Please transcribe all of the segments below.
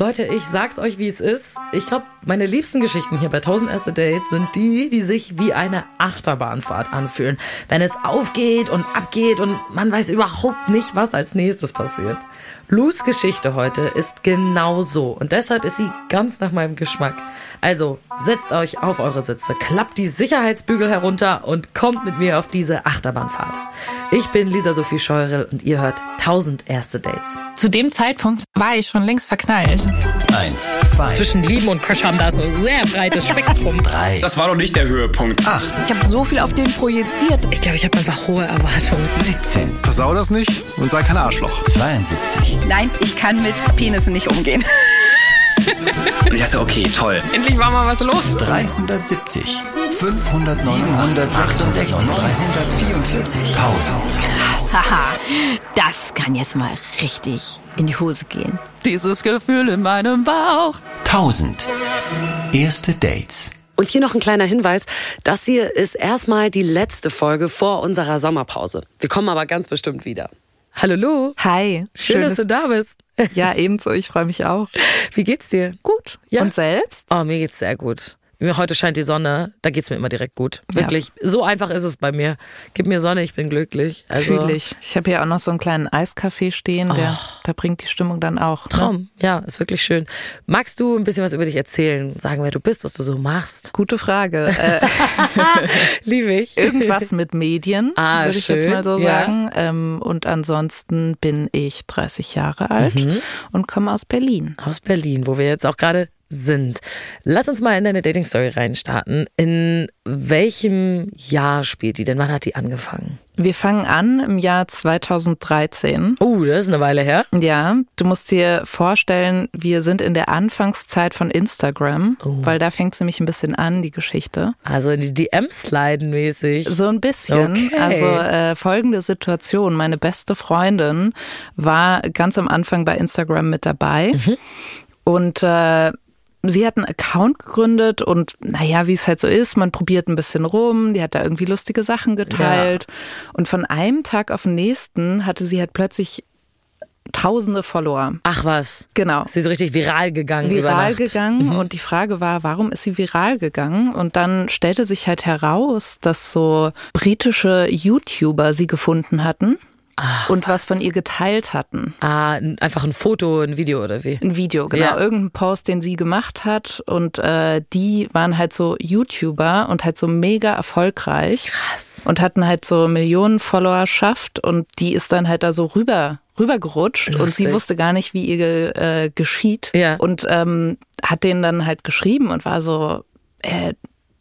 Leute, ich sag's euch, wie es ist. Ich glaube, meine liebsten Geschichten hier bei 1000 erste Dates sind die, die sich wie eine Achterbahnfahrt anfühlen. Wenn es aufgeht und abgeht und man weiß überhaupt nicht, was als nächstes passiert. Lus Geschichte heute ist genau so und deshalb ist sie ganz nach meinem Geschmack. Also setzt euch auf eure Sitze, klappt die Sicherheitsbügel herunter und kommt mit mir auf diese Achterbahnfahrt. Ich bin Lisa Sophie Scheurel und ihr hört 1000 erste Dates. Zu dem Zeitpunkt war ich schon längst verknallt. Eins, zwei, Zwischen Lieben und Crush haben da so ein sehr breites Spektrum. drei, Das war doch nicht der Höhepunkt. acht, Ich habe so viel auf den projiziert. Ich glaube, ich habe einfach hohe Erwartungen. 17, Versau das nicht und sei kein Arschloch. 72, Nein, ich kann mit Penissen nicht umgehen. Und ich dachte, okay, toll. Endlich war mal was los. 370, 500, 766, 344, 1000. Haha, das kann jetzt mal richtig in die Hose gehen. Dieses Gefühl in meinem Bauch. 1000. Erste Dates. Und hier noch ein kleiner Hinweis. Das hier ist erstmal die letzte Folge vor unserer Sommerpause. Wir kommen aber ganz bestimmt wieder. Hallo Lu. Hi. Schön, dass du da bist. Ja, ebenso. Ich freue mich auch. Wie geht's dir? Gut. Ja. Und selbst? Oh, mir geht's sehr gut. Mir- Heute scheint die Sonne, da geht's mir immer direkt gut. Wirklich, so einfach ist es bei mir. Gib mir Sonne, ich bin glücklich. Also, Fühle ich. Ich habe hier auch noch so einen kleinen Eiskaffee stehen, der, da bringt die Stimmung dann auch. Ne? Traum, ja, ist wirklich schön. Magst du ein bisschen was über dich erzählen? Sagen, wer du bist, was du so machst? Gute Frage. Liebe ich. irgendwas mit Medien, Ah, würde ich jetzt mal so Ja. sagen. Ähm, und ansonsten bin ich 30 Jahre alt Mhm. und komme aus Berlin. aus Berlin, wo wir jetzt auch gerade sind. Lass uns mal in deine Dating-Story reinstarten. In welchem Jahr spielt die denn? Wann hat die angefangen? Wir fangen an im Jahr 2013. Oh, das ist eine Weile her. Ja, du musst dir vorstellen, wir sind in der Anfangszeit von Instagram, Oh. weil da fängt es nämlich ein bisschen an, die Geschichte. Also in die DMs sliden mäßig. So ein bisschen. Okay. Also äh, folgende Situation. Meine beste Freundin war ganz am Anfang bei Instagram mit dabei. Mhm. Und äh, sie hat einen Account gegründet und naja, wie es halt so ist, man probiert ein bisschen rum, die hat da irgendwie lustige Sachen geteilt. Und von einem Tag auf den nächsten hatte sie halt plötzlich tausende Follower. Ach was. Genau Ist sie so richtig viral gegangen viral gegangen und die Frage war, warum ist sie viral gegangen? Und dann stellte sich halt heraus, dass so britische YouTuber sie gefunden hatten und was von ihr geteilt hatten. Ah, einfach ein Foto, ein Video oder wie? Ein Video, genau. Ja. Irgendein Post, den sie gemacht hat. Und äh, die waren halt so YouTuber und halt so mega erfolgreich. Krass. Und hatten halt so Millionen Followerschaft. Und die ist dann halt da so rüber rübergerutscht und Lustig. sie wusste gar nicht, wie ihr äh, geschieht. Ja. Und ähm, hat denen dann halt geschrieben und war so, äh,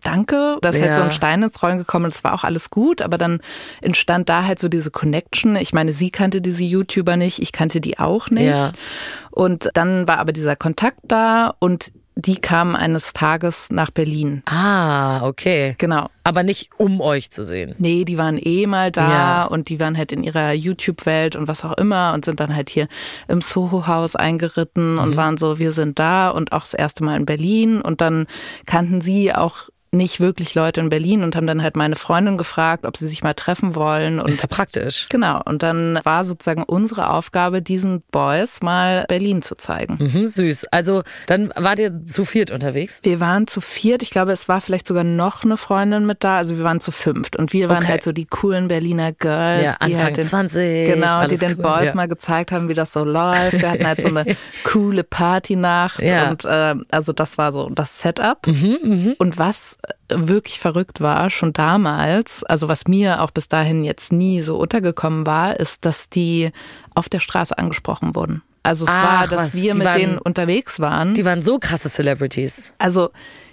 danke. Da ist halt Ja. so ein Stein ins Rollen gekommen. Das war auch alles gut, aber dann entstand da halt so diese Connection. Ich meine, sie kannte diese YouTuber nicht, ich kannte die auch nicht. Ja. Und dann war aber dieser Kontakt da und die kamen eines Tages nach Berlin. Ah, okay. Genau. Aber nicht um euch zu sehen. Nee, die waren eh mal da Ja. und die waren halt in ihrer YouTube-Welt und was auch immer und sind dann halt hier im Soho-Haus eingeritten Mhm. und waren so, wir sind da und auch das erste Mal in Berlin und dann kannten sie auch nicht wirklich Leute in Berlin und haben dann halt meine Freundin gefragt, ob sie sich mal treffen wollen und Ist ja praktisch. Genau, und dann war sozusagen unsere Aufgabe, diesen Boys mal Berlin zu zeigen. Mhm, süß. Also dann wart ihr zu viert unterwegs. Wir waren zu viert, ich glaube, es war vielleicht sogar noch eine Freundin mit da, also wir waren zu fünft und wir waren Okay. halt so die coolen Berliner Girls, Ja, die Anfang halt den, 20, genau, die den cool, Boys ja. mal gezeigt haben, wie das so läuft. Wir hatten halt so eine coole Partynacht Ja. und äh, also das war so das Setup. Mhm, Und was wirklich verrückt war, schon damals, also was mir auch bis dahin jetzt nie so untergekommen war, ist, dass die auf der Straße angesprochen wurden. Also es Ach, war, dass was, wir mit waren- denen unterwegs waren. Die waren so krasse Celebrities. Also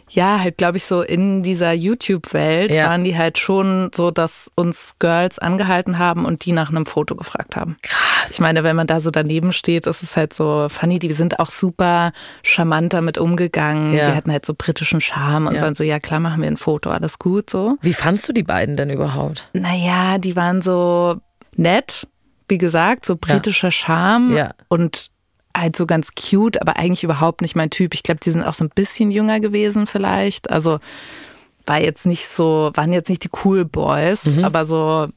ja, halt glaube ich so in dieser YouTube-Welt Ja. waren die halt schon so, dass uns Girls angehalten haben und die nach einem Foto gefragt haben. Krass. Ich meine, wenn man da so daneben steht, ist es halt so funny. Die sind auch super charmant damit umgegangen. Ja. Die hatten halt so britischen Charme und Ja. waren so, ja klar, machen wir ein Foto, alles gut so. Wie fandst du die beiden denn überhaupt? Naja, die waren so nett, wie gesagt, so britischer Charme Ja. und halt so ganz cute, aber eigentlich überhaupt nicht mein Typ. Ich glaube, die sind auch so ein bisschen jünger gewesen vielleicht. Also war jetzt nicht so, waren jetzt nicht die cool Boys, Mhm. aber so,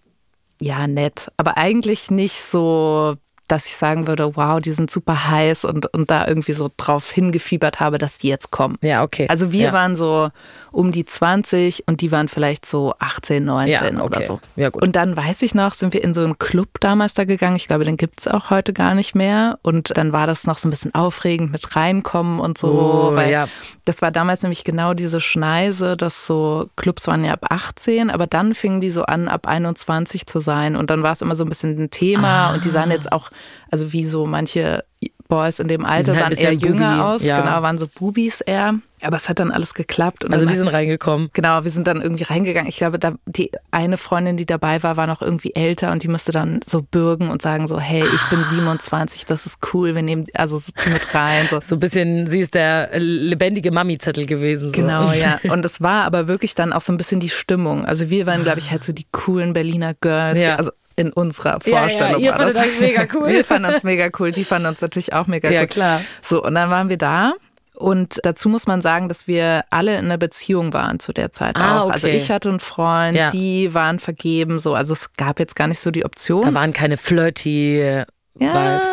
ja, nett. Aber eigentlich nicht so dass ich sagen würde, wow, die sind super heiß und, und da irgendwie so drauf hingefiebert habe, dass die jetzt kommen. Ja, okay. Also wir ja. waren so um die 20 und die waren vielleicht so 18, 19 Ja, oder okay. so. Ja, gut. Und dann weiß ich noch, sind wir in so einen Club damals da gegangen. Ich glaube, den gibt's auch heute gar nicht mehr. Und dann war das noch so ein bisschen aufregend mit reinkommen und so. Oh, weil ja. das war damals nämlich genau diese Schneise, dass so Clubs waren ja ab 18, aber dann fingen die so an, ab 21 zu sein. Und dann war es immer so ein bisschen ein Thema. Und die sahen jetzt auch, also wie so manche Boys in dem Alter halt sahen eher jünger Bubi, aus. ja. Genau, waren so Bubis eher. Aber es hat dann alles geklappt. Und Also die sind reingekommen. Genau, wir sind dann irgendwie reingegangen. Ich glaube, da, die eine Freundin, die dabei war, war noch irgendwie älter und die musste dann so bürgen und sagen so, hey, ich bin 27, das ist cool, wir nehmen also so mit rein. So. So ein bisschen, sie ist der lebendige Mami-Zettel gewesen. So. Genau, ja. Und es war aber wirklich dann auch so ein bisschen die Stimmung. Also wir waren, glaube ich, halt so die coolen Berliner Girls. Ja. Also in unserer Ja, ja, Vorstellung ihr war fandet das. euch mega cool. Wir fanden uns mega cool. Die fanden uns natürlich auch mega Ja, cool. klar. So, und dann waren wir da. Und dazu muss man sagen, dass wir alle in einer Beziehung waren zu der Zeit Ah, auch. okay. Also ich hatte einen Freund, Ja. die waren vergeben, so. Also es gab jetzt gar nicht so die Option. Da waren keine flirty Ja, Vibes.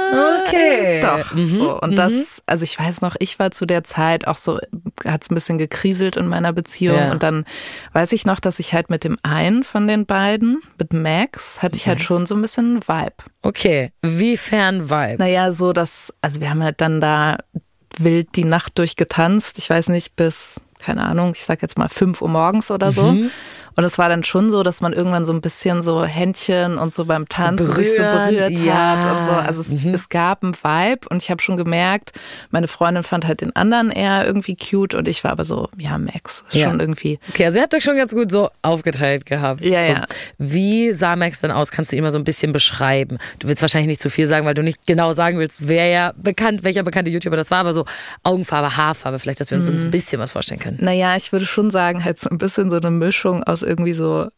Okay. Doch. Mhm, So. Und das, also ich weiß noch, ich war zu der Zeit auch so, hat es ein bisschen gekriselt in meiner Beziehung. Ja. Und dann weiß ich noch, dass ich halt mit dem einen von den beiden, mit Max, hatte ich halt Max. schon so ein bisschen Vibe. Okay. Wiefern Vibe? Naja, so dass, also wir haben halt dann da wild die Nacht durchgetanzt. Ich weiß nicht, bis, keine Ahnung, ich sag jetzt mal fünf Uhr morgens oder so. Mhm. Und es war dann schon so, dass man irgendwann so ein bisschen so Händchen und so beim Tanzen sich so berührt ja. hat und so. Also es, es gab einen Vibe und ich habe schon gemerkt, meine Freundin fand halt den anderen eher irgendwie cute und ich war aber so, ja, Max, ist Ja. schon irgendwie. Okay, also ihr habt euch schon ganz gut so aufgeteilt gehabt. Ja, so. ja. Wie sah Max denn aus? Kannst du ihn mal so ein bisschen beschreiben? Du willst wahrscheinlich nicht zu viel sagen, weil du nicht genau sagen willst, wer ja bekannt, welcher bekannte YouTuber das war, aber so Augenfarbe, Haarfarbe, vielleicht, dass wir uns, uns Mhm. ein bisschen was vorstellen können. Naja, ich würde schon sagen, halt so ein bisschen so eine Mischung aus irgendwie so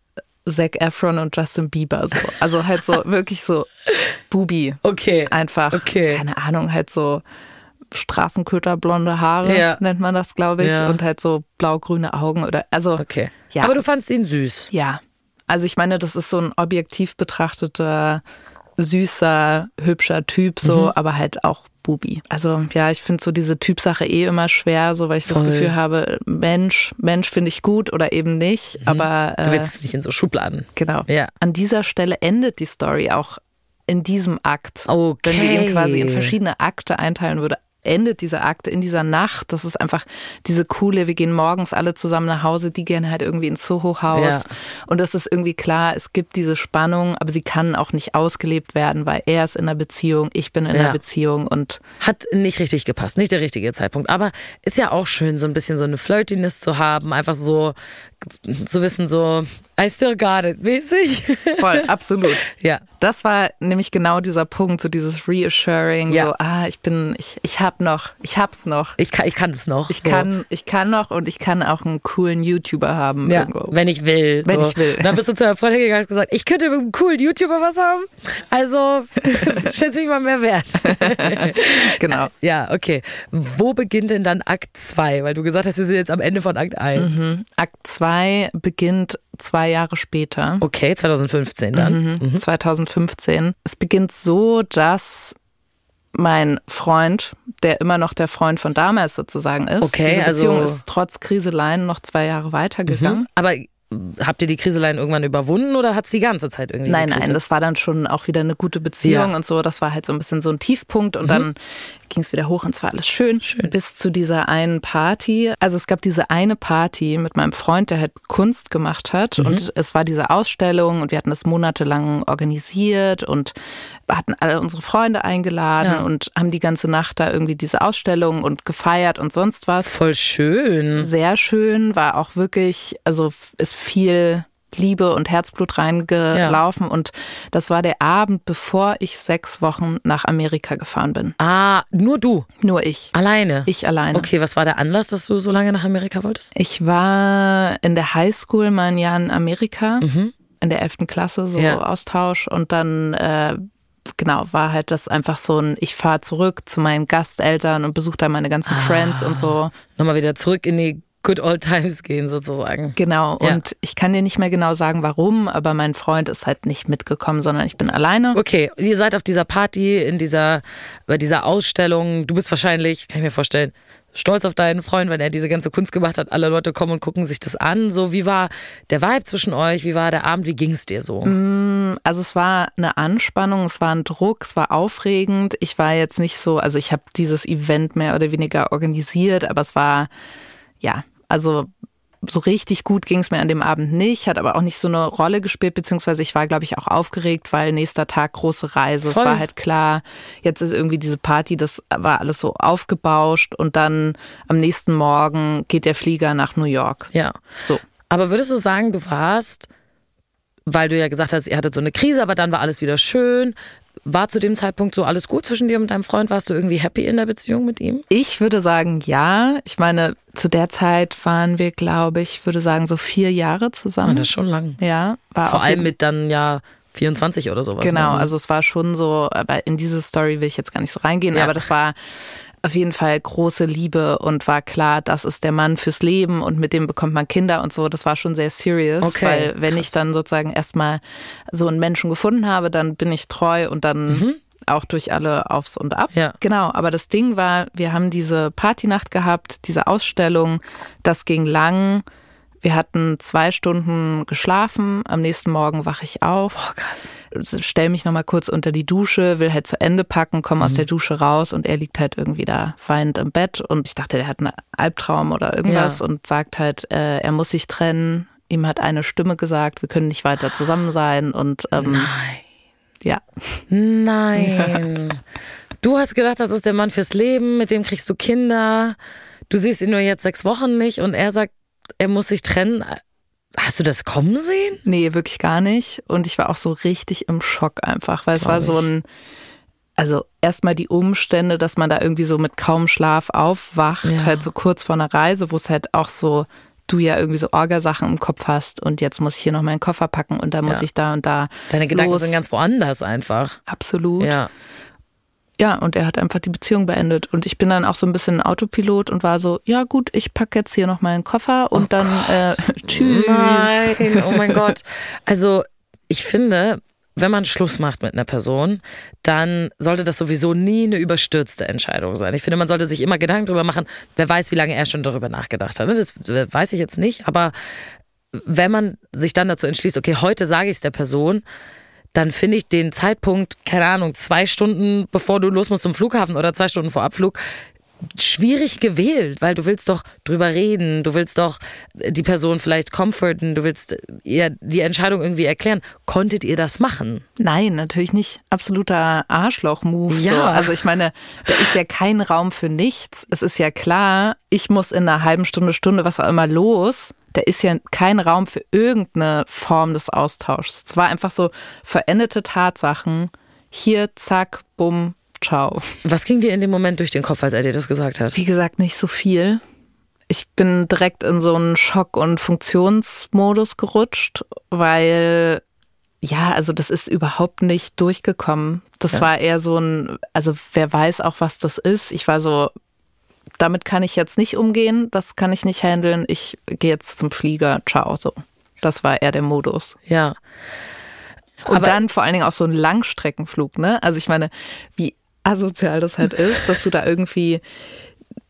Zac Efron und Justin Bieber. So. Also halt so wirklich so Bubi. Okay. Einfach, Okay. keine Ahnung, halt so Straßenköter, blonde Haare, Ja. nennt man das, glaube ich. Ja. Und halt so blau-grüne Augen oder, also, Okay. Ja. Aber du fandst ihn süß. ja. Also ich meine, das ist so ein objektiv betrachteter, süßer, hübscher Typ, so, Mhm. aber halt auch Bubi. Also ja, ich finde so diese Typsache eh immer schwer, so weil ich das Voll. Gefühl habe, Mensch, Mensch finde ich gut oder eben nicht. Aber Mhm. Du äh, willst es nicht in so Schubladen. genau. Ja. An dieser Stelle endet die Story auch in diesem Akt. Okay. Wenn wir ihn quasi in verschiedene Akte einteilen würde, endet dieser Akt in dieser Nacht. Das ist einfach diese coole, wir gehen morgens alle zusammen nach Hause, die gehen halt irgendwie ins Soho-Haus. Ja. Und das ist irgendwie klar, es gibt diese Spannung, aber sie kann auch nicht ausgelebt werden, weil er ist in einer Beziehung, ich bin in Ja. einer Beziehung und Hat nicht richtig gepasst, nicht der richtige Zeitpunkt. Aber ist ja auch schön, so ein bisschen so eine Flirtiness zu haben, einfach so zu wissen, so, I still got it, mäßig. voll, absolut. ja. Das war nämlich genau dieser Punkt, so dieses Reassuring, Ja. so, ah, ich bin, ich, ich hab noch, ich hab's noch. Ich kann, ich kann es noch. Ich so. kann, ich kann noch und ich kann auch einen coolen YouTuber haben Ja, irgendwo. wenn ich will. Wenn so. ich will. Und dann bist du zu deiner Freundin gegangen und hast gesagt, ich könnte mit einem coolen YouTuber was haben. Also schätz mich mal mehr wert. Genau. ja, okay. Wo beginnt denn dann Akt 2? Weil du gesagt hast, wir sind jetzt am Ende von Akt 1. Mhm. Akt 2 beginnt zwei Jahre später, Okay, 2015 dann. Mhm. 2015. Es beginnt so, dass mein Freund, der immer noch der Freund von damals sozusagen ist, Okay, diese Beziehung also- ist trotz Kriseleien noch zwei Jahre weitergegangen. Aber habt ihr die Kriseleien irgendwann überwunden oder hat es die ganze Zeit irgendwie Nein, nein, das war dann schon auch wieder eine gute Beziehung Ja. Mhm. und so. Das war halt so ein bisschen so ein Tiefpunkt und dann ging es wieder hoch und es war alles schön, Bis zu dieser einen Party. Also es gab diese eine Party mit meinem Freund, der halt Kunst gemacht Mhm. hat und es war diese Ausstellung und wir hatten das monatelang organisiert und hatten alle unsere Freunde eingeladen Ja. und haben die ganze Nacht da irgendwie diese Ausstellung und gefeiert und sonst was Voll schön. sehr schön, war auch wirklich, also ist viel Liebe und Herzblut reingelaufen und das war der Abend, bevor ich sechs Wochen nach Amerika gefahren bin. Ah, nur du. Nur ich. Alleine. Ich alleine. Okay, was war der Anlass, dass du so lange nach Amerika wolltest? Ich war in der Highschool mal ein Jahr in Amerika, in der 11. Klasse, so Mhm. Ja. Austausch und dann äh, Genau, war halt das einfach so ein, ich fahre zurück zu meinen Gasteltern und besuche da meine ganzen Ah. Friends und so. Nochmal wieder zurück in die Good Old Times gehen sozusagen. Genau, Ja. und ich kann dir nicht mehr genau sagen, warum, aber mein Freund ist halt nicht mitgekommen, sondern ich bin alleine. Okay, ihr seid auf dieser Party, in dieser, bei dieser Ausstellung. Du bist wahrscheinlich, kann ich mir vorstellen, stolz auf deinen Freund, wenn er diese ganze Kunst gemacht hat. Alle Leute kommen und gucken sich das an. So, wie war der Vibe zwischen euch? Wie war der Abend? Wie ging es dir so? Also es war eine Anspannung, es war ein Druck, es war aufregend. Ich war jetzt nicht so, also ich habe dieses Event mehr oder weniger organisiert, aber es war, ja, also so richtig gut ging es mir an dem Abend nicht, hat aber auch nicht so eine Rolle gespielt, beziehungsweise ich war, glaube ich, auch aufgeregt, weil nächster Tag große Reise. Voll. Es war halt klar, jetzt ist irgendwie diese Party, das war alles so aufgebauscht und dann am nächsten Morgen geht der Flieger nach New York. Ja. So. Aber würdest du sagen, du warst, weil du ja gesagt hast, ihr hattet so eine Krise, aber dann war alles wieder schön. War zu dem Zeitpunkt so alles gut zwischen dir und deinem Freund? Warst du irgendwie happy in der Beziehung mit ihm? Ich würde sagen, ja. Ich meine, zu der Zeit waren wir, glaube ich, würde sagen, so vier Jahre zusammen. das ist schon lang. ja, war Vor allem mit dann ja 24 oder sowas. Genau, ne? also es war schon so, aber in diese Story will ich jetzt gar nicht so reingehen, Ja. aber das war auf jeden Fall große Liebe und war klar, das ist der Mann fürs Leben und mit dem bekommt man Kinder und so. Das war schon sehr serious, Okay, weil wenn ich dann sozusagen erstmal so einen Menschen gefunden habe, dann bin ich treu und dann auch durch alle Aufs und Ab. Mhm. Ja. Genau, aber das Ding war, wir haben diese Partynacht gehabt, diese Ausstellung, das ging lang. Wir hatten zwei Stunden geschlafen. Am nächsten Morgen wache ich auf. Oh, krass. Stell mich nochmal kurz unter die Dusche, will halt zu Ende packen, komme Mhm. aus der Dusche raus und er liegt halt irgendwie da weinend im Bett. Und ich dachte, der hat einen Albtraum oder irgendwas Ja. und sagt halt, äh, er muss sich trennen. Ihm hat eine Stimme gesagt, wir können nicht weiter zusammen sein. Und ähm, Nein. ja, Nein. Du hast gedacht, das ist der Mann fürs Leben, mit dem kriegst du Kinder. Du siehst ihn nur jetzt sechs Wochen nicht und er sagt, er muss sich trennen. Hast du das kommen sehen? Nee, wirklich gar nicht. Und ich war auch so richtig im Schock einfach, weil es war so ein, also erstmal die Umstände, dass man da irgendwie so mit kaum Schlaf aufwacht, Ja. halt so kurz vor einer Reise, wo es halt auch so, du ja irgendwie so Orgasachen im Kopf hast und jetzt muss ich hier noch meinen Koffer packen und da muss Ja. ich da und da. Deine Gedanken los. sind ganz woanders einfach. Absolut. Ja. Ja, und er hat einfach die Beziehung beendet. Und ich bin dann auch so ein bisschen Autopilot und war so, ja gut, ich packe jetzt hier noch meinen Koffer und dann äh, tschüss. Nein, oh mein Gott. Also ich finde, wenn man Schluss macht mit einer Person, dann sollte das sowieso nie eine überstürzte Entscheidung sein. Ich finde, man sollte sich immer Gedanken darüber machen, wer weiß, wie lange er schon darüber nachgedacht hat. Das weiß ich jetzt nicht, aber wenn man sich dann dazu entschließt, okay, heute sage ich es der Person, dann finde ich den Zeitpunkt, keine Ahnung, zwei Stunden bevor du los musst zum Flughafen oder zwei Stunden vor Abflug, schwierig gewählt, weil du willst doch drüber reden, du willst doch die Person vielleicht comforten, du willst ihr die Entscheidung irgendwie erklären. Konntet ihr das machen? Nein, natürlich nicht. Absoluter Arschloch-Move. So. Ja. Also ich meine, da ist ja kein Raum für nichts. Es ist ja klar, ich muss in einer halben Stunde, Stunde, was auch immer los. Da ist ja kein Raum für irgendeine Form des Austauschs. Es war einfach so verendete Tatsachen. Hier, zack, bumm, ciao. Was ging dir in dem Moment durch den Kopf, als er dir das gesagt hat? Wie gesagt, nicht so viel. Ich bin direkt in so einen Schock- und Funktionsmodus gerutscht, weil ja, also das ist überhaupt nicht durchgekommen. Das war eher so ein, also wer weiß auch, was das ist. Ich war so, damit kann ich jetzt nicht umgehen, das kann ich nicht handeln. Ich gehe jetzt zum Flieger, ciao, so. Das war eher der Modus. Ja. Und Aber- dann vor allen Dingen auch so ein Langstreckenflug, ne? Also ich meine, wie asozial das halt ist, dass du da irgendwie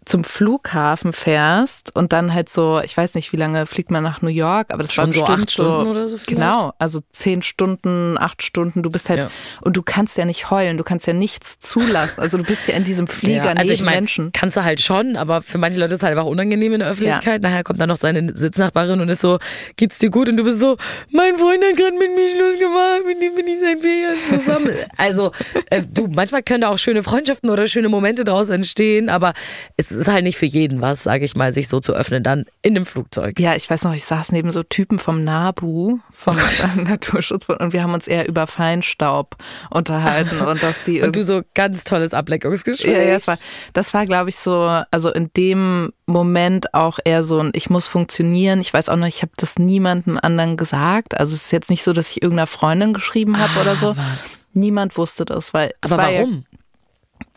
zum Flughafen fährst und dann halt so, ich weiß nicht, wie lange fliegt man nach New York, aber das Schon war so bestimmt acht Stunden oder so vielleicht? Genau, also zehn Stunden, acht Stunden, du bist halt, Ja. und du kannst ja nicht heulen, du kannst ja nichts zulassen, also du bist ja in diesem Flieger Ja, also ich meine, Menschen. kannst du halt schon, aber für manche Leute ist es halt einfach unangenehm in der Öffentlichkeit. Nachher kommt dann noch seine Sitznachbarin und ist so, geht's dir gut? Und du bist so, mein Freund hat gerade mit mir Schluss gemacht, mit dem bin ich seit vier Jahren zusammen. also äh, du, manchmal können da auch schöne Freundschaften oder schöne Momente draus entstehen, aber es ist halt nicht für jeden was, sage ich mal, sich so zu öffnen dann in dem Flugzeug. Ja, ich weiß noch, ich saß neben so Typen vom NABU, vom Naturschutzbund, und wir haben uns eher über Feinstaub unterhalten und dass die Und du so ganz tolles Ableckungsgespräch. Ja, ja, das war, das war, glaube ich, so, also in dem Moment auch eher so ein, ich muss funktionieren. Ich weiß auch noch, ich habe das niemandem anderen gesagt. Also es ist jetzt nicht so, dass ich irgendeiner Freundin geschrieben habe oder so. was? Niemand wusste das, weil Aber war ja- warum?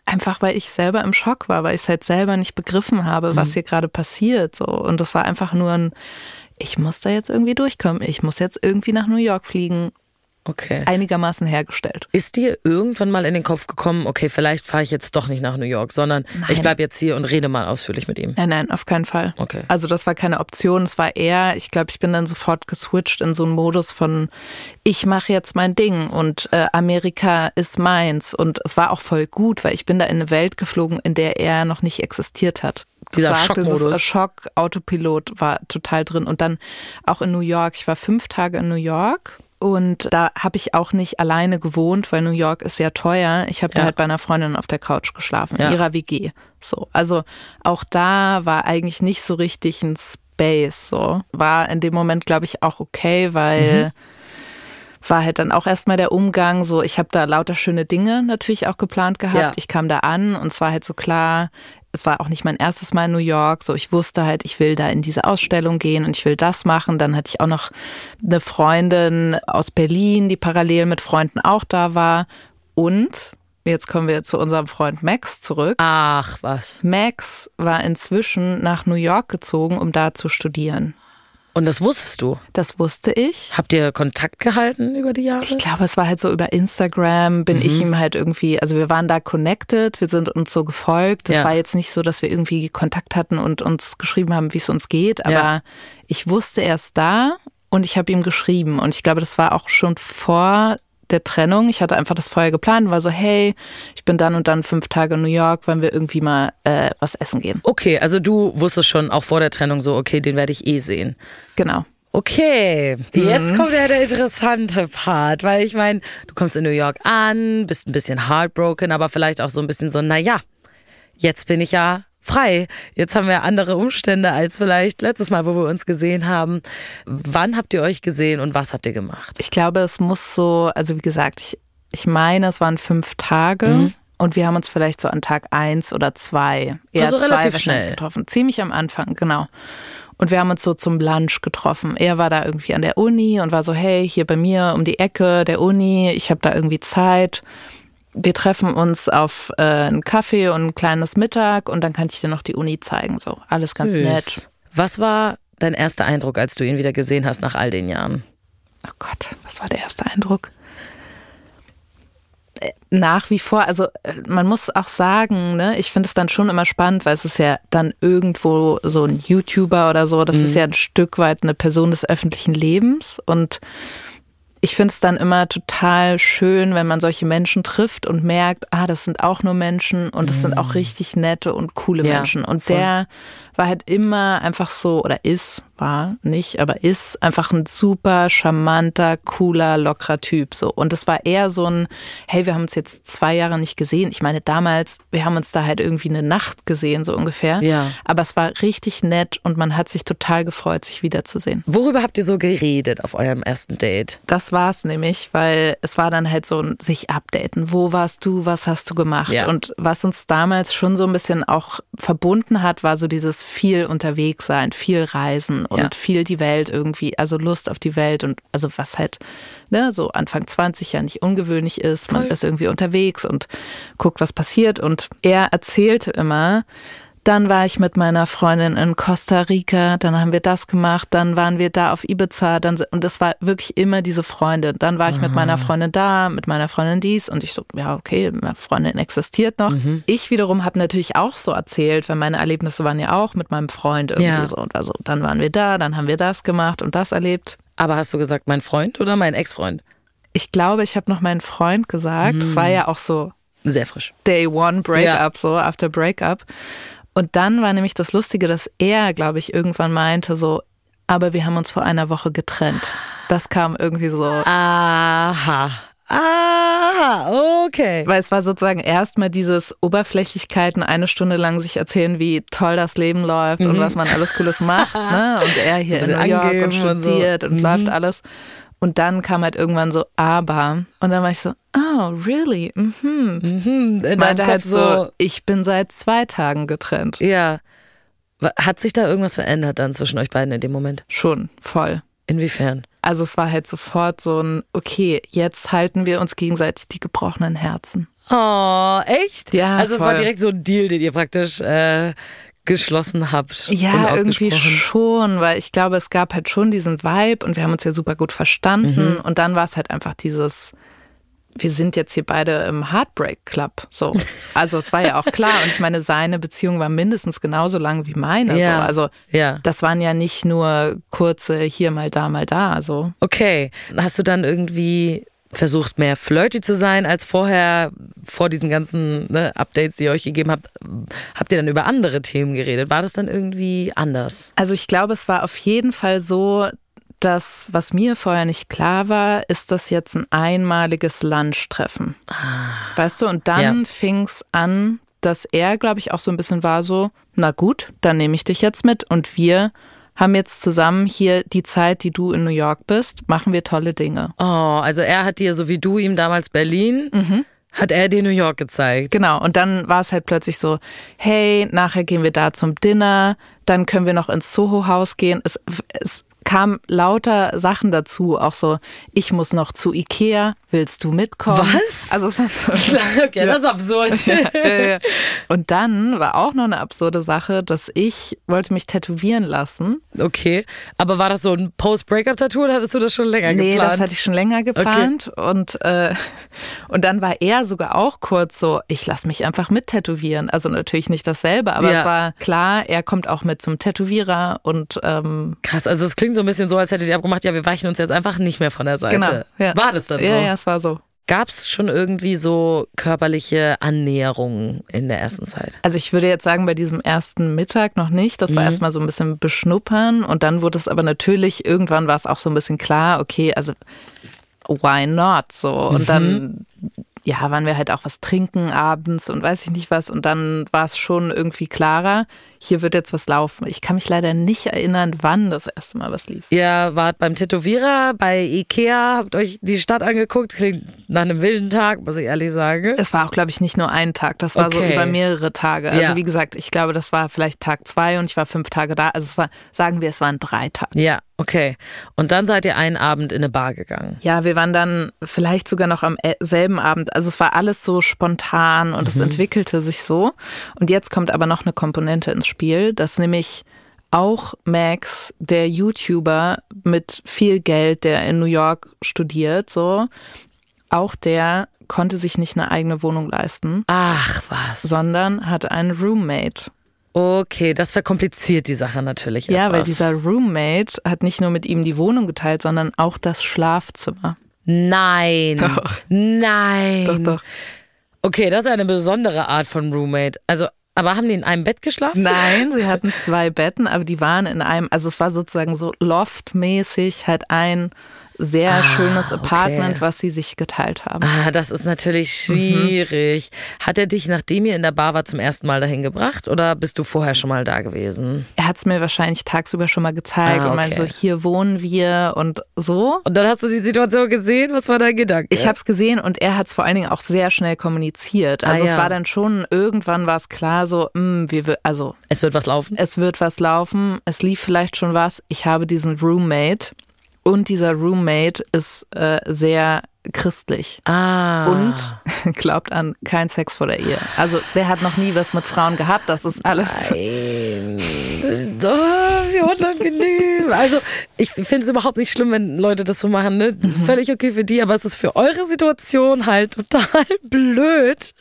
Einfach weil ich selber im Schock war, weil ich es halt selber nicht begriffen habe, was hier gerade passiert. So. Und das war einfach nur ein, ich muss da jetzt irgendwie durchkommen. Ich muss jetzt irgendwie nach New York fliegen. Okay. Einigermaßen hergestellt. Ist dir irgendwann mal in den Kopf gekommen, okay, vielleicht fahre ich jetzt doch nicht nach New York, sondern ich bleib jetzt hier und rede mal ausführlich mit ihm? Nein, nein, auf keinen Fall. Okay. Also das war keine Option. Es war eher, ich glaube, ich bin dann sofort geswitcht in so einen Modus von, ich mache jetzt mein Ding und äh, Amerika ist meins. Und es war auch voll gut, weil ich bin da in eine Welt geflogen, in der er noch nicht existiert hat. Dieser Gesagt, dieses Schockmodus. Schock, Autopilot war total drin. Und dann auch in New York. Ich war fünf Tage in New York. Und da habe ich auch nicht alleine gewohnt, weil New York ist sehr teuer. Ich habe da Ja. halt bei einer Freundin auf der Couch geschlafen, in Ja. ihrer WG. So, also auch da war eigentlich nicht so richtig ein Space. So war in dem Moment, glaube ich, auch okay, weil Mhm. war halt dann auch erstmal der Umgang. So, ich habe da lauter schöne Dinge natürlich auch geplant gehabt. Ja. Ich kam da an und es war halt so klar. Es war auch nicht mein erstes Mal in New York. So, ich wusste halt, ich will da in diese Ausstellung gehen und ich will das machen. Dann hatte ich auch noch eine Freundin aus Berlin, die parallel mit Freunden auch da war. Und jetzt kommen wir zu unserem Freund Max zurück. Ach, was. Max war inzwischen nach New York gezogen, um da zu studieren. Und das wusstest du? Das wusste ich. Habt ihr Kontakt gehalten über die Jahre? Ich glaube, es war halt so über Instagram, bin ich ihm halt irgendwie, also wir waren da connected, wir sind uns so gefolgt. Das Ja. war jetzt nicht so, dass wir irgendwie Kontakt hatten und uns geschrieben haben, wie es uns geht, aber Ja. ich wusste erst da und ich habe ihm geschrieben und ich glaube, das war auch schon vor der Trennung. Ich hatte einfach das vorher geplant, war so, hey, ich bin dann und dann fünf Tage in New York, wollen wir irgendwie mal äh, was essen gehen. Okay, also du wusstest schon auch vor der Trennung so, okay, den werde ich eh sehen. Genau. Okay, jetzt kommt ja der interessante Part, weil ich meine, du kommst in New York an, bist ein bisschen heartbroken, aber vielleicht auch so ein bisschen so, naja, jetzt bin ich ja frei. Jetzt haben wir andere Umstände als vielleicht letztes Mal, wo wir uns gesehen haben. Wann habt ihr euch gesehen und was habt ihr gemacht? Ich glaube, es muss so, also wie gesagt, ich, ich meine, es waren fünf Tage. Und wir haben uns vielleicht so an Tag eins oder zwei, eher Also zwei relativ schnell. getroffen. Ziemlich am Anfang, genau. Und wir haben uns so zum Lunch getroffen. Er war da irgendwie an der Uni und war so, hey, hier bei mir um die Ecke der Uni, ich habe da irgendwie Zeit. Wir treffen uns auf äh, einen Kaffee und ein kleines Mittag und dann kann ich dir noch die Uni zeigen. So, alles ganz Süß. nett. Was war dein erster Eindruck, als du ihn wieder gesehen hast nach all den Jahren? Oh Gott, was war der erste Eindruck? Äh, Nach wie vor, also äh, man muss auch sagen, ne, ich finde es dann schon immer spannend, weil es ist ja dann irgendwo so ein YouTuber oder so, das ist ja ein Stück weit eine Person des öffentlichen Lebens und ich finde es dann immer total schön, wenn man solche Menschen trifft und merkt, ah, das sind auch nur Menschen und das sind auch richtig nette und coole Ja, Menschen. Und voll. der war halt immer einfach so, oder ist, war nicht, aber ist einfach ein super charmanter, cooler, lockerer Typ. So. Und es war eher so ein, hey, wir haben uns jetzt zwei Jahre nicht gesehen. Ich meine, damals, wir haben uns da halt irgendwie eine Nacht gesehen, so ungefähr. Ja. Aber es war richtig nett und man hat sich total gefreut, sich wiederzusehen. Worüber habt ihr so geredet auf eurem ersten Date? Das war's nämlich, weil es war dann halt so ein sich updaten. Wo warst du? Was hast du gemacht? Ja. Und was uns damals schon so ein bisschen auch verbunden hat, war so dieses viel unterwegs sein, viel reisen und Ja. viel die Welt irgendwie, also Lust auf die Welt und also was halt, ne, so Anfang 20 ja nicht ungewöhnlich ist. Man ist irgendwie unterwegs und guckt, was passiert. Und er erzählte immer, dann war ich mit meiner Freundin in Costa Rica, dann haben wir das gemacht, dann waren wir da auf Ibiza, dann und es war wirklich immer diese Freundin. Dann war ich mit meiner Freundin da, mit meiner Freundin dies und ich so, ja, okay, meine Freundin existiert noch. Ich wiederum habe natürlich auch so erzählt, weil meine Erlebnisse waren ja auch mit meinem Freund irgendwie Ja. so und also dann waren wir da, dann haben wir das gemacht und das erlebt. Aber hast du gesagt, mein Freund oder mein Ex-Freund? Ich glaube, ich habe noch meinen Freund gesagt. Das war ja auch so Sehr frisch. Day One Breakup, Ja. so after Breakup. Und dann war nämlich das Lustige, dass er, glaube ich, irgendwann meinte so, aber wir haben uns vor einer Woche getrennt. Das kam irgendwie so, Aha. Aha, okay. weil es war sozusagen erstmal dieses Oberflächlichkeiten, eine Stunde lang sich erzählen, wie toll das Leben läuft und was man alles Cooles macht. Ne? Und er hier Mhm. So in New York und und so. studiert und, Mhm. läuft alles. Und dann kam halt irgendwann so, aber. Und dann war ich so, oh, really? Mhm. In deinem Meinte halt Kopf so, ich bin seit zwei Tagen getrennt. Ja. Hat sich da irgendwas verändert dann zwischen euch beiden in dem Moment? Schon, voll. Inwiefern? Also es war halt sofort so ein, okay, jetzt halten wir uns gegenseitig die gebrochenen Herzen. Oh, echt? Ja, Also es war direkt so ein Deal, den ihr praktisch äh, geschlossen habt. Ja, irgendwie schon, weil ich glaube, es gab halt schon diesen Vibe und wir haben uns ja super gut verstanden. Mhm. Und dann war es halt einfach dieses, wir sind jetzt hier beide im Heartbreak Club. So. Also es war ja auch klar. Und ich meine, seine Beziehung war mindestens genauso lang wie meine. Ja, So. Also ja. das waren ja nicht nur kurze hier mal da, mal da. So. Okay. Hast du dann irgendwie versucht, mehr flirty zu sein als vorher, vor diesen ganzen ne, Updates, die ihr euch gegeben habt? Habt ihr dann über andere Themen geredet? War das dann irgendwie anders? Also ich glaube, es war auf jeden Fall so, dass, was mir vorher nicht klar war, ist das jetzt ein einmaliges Lunchtreffen. Weißt du, und dann Ja. fing's an, dass er, glaube ich, auch so ein bisschen war so, na gut, dann nehme ich dich jetzt mit und wir haben jetzt zusammen hier die Zeit, die du in New York bist, machen wir tolle Dinge. Oh, also er hat dir, so wie du ihm damals Berlin, hat er dir New York gezeigt. Genau, und dann war es halt plötzlich so, hey, nachher gehen wir da zum Dinner, dann können wir noch ins Soho-Haus gehen. Es, es kam lauter Sachen dazu, auch so, ich muss noch zu Ikea, willst du mitkommen? Was? Also es war so, okay, das ist absurd. ja, ja. Und dann war auch noch eine absurde Sache, dass ich wollte mich tätowieren lassen. Okay, aber war das so ein Post-Breakup-Tattoo oder hattest du das schon länger Nee, geplant? das hatte ich schon länger geplant. Und, äh, und dann war er sogar auch kurz so, ich lass mich einfach mit tätowieren. Also natürlich nicht dasselbe, aber Ja. es war klar, er kommt auch mit zum Tätowierer und ähm, Krass, also es klingt so ein bisschen so, als hättet ihr abgemacht, ja, wir weichen uns jetzt einfach nicht mehr von der Seite. genau. Ja. War das dann so? Ja, ja, es war so. Gab es schon irgendwie so körperliche Annäherungen in der ersten Zeit? Also ich würde jetzt sagen, bei diesem ersten Mittag noch nicht. Das war Mhm. erstmal so ein bisschen beschnuppern und dann wurde es aber natürlich, irgendwann war es auch so ein bisschen klar, okay, also why not so? Und Mhm. dann, ja, waren wir halt auch was trinken abends und weiß ich nicht was und dann war es schon irgendwie klarer, hier wird jetzt was laufen. Ich kann mich leider nicht erinnern, wann das erste Mal was lief. Ihr wart beim Tätowierer, bei Ikea, habt euch die Stadt angeguckt. Klingt nach einem wilden Tag, muss ich ehrlich sagen. Es war auch, glaube ich, nicht nur ein Tag, das war so Okay. über mehrere Tage. Also Ja. wie gesagt, ich glaube, das war vielleicht Tag zwei und ich war fünf Tage da. Also es war, sagen wir, es waren drei Tage. Ja, okay. Und dann seid ihr einen Abend in eine Bar gegangen. Ja, wir waren dann vielleicht sogar noch am äh, selben Abend. Also es war alles so spontan und es entwickelte sich so. Und jetzt kommt aber noch eine Komponente ins Spiel, dass nämlich auch Max, der YouTuber mit viel Geld, der in New York studiert, so, auch der konnte sich nicht eine eigene Wohnung leisten, Ach was. sondern hatte einen Roommate. Okay, das verkompliziert die Sache natürlich Ja, etwas. weil dieser Roommate hat nicht nur mit ihm die Wohnung geteilt, sondern auch das Schlafzimmer. Nein. Doch. Nein. Doch, doch. Okay, das ist eine besondere Art von Roommate. Also, aber haben die in einem Bett geschlafen? Nein, sie hatten zwei Betten, aber die waren in einem, also es war sozusagen so loftmäßig, halt ein sehr schönes Apartment, okay. was sie sich geteilt haben. Ah, das ist natürlich schwierig. Hat er dich, nachdem ihr in der Bar war, zum ersten Mal dahin gebracht oder bist du vorher schon mal da gewesen? Er hat es mir wahrscheinlich tagsüber schon mal gezeigt Ah, und meinte so, okay. hier wohnen wir und so. Und dann hast du die Situation gesehen. Was war dein Gedanke? Ich habe es gesehen und er hat es vor allen Dingen auch sehr schnell kommuniziert. Also Ah, es ja. war dann schon, irgendwann war es klar so, mh, wir, wi- also es wird was laufen. es wird was laufen, es lief vielleicht schon was. Ich habe diesen Roommate und dieser Roommate ist äh, sehr christlich Ah. und glaubt an kein Sex vor der Ehe. Also der hat noch nie was mit Frauen gehabt, das ist alles. Nein. Oh, wie unangenehm. Also, ich finde es überhaupt nicht schlimm, wenn Leute das so machen. Ne? Völlig okay für die, aber es ist für eure Situation halt total blöd,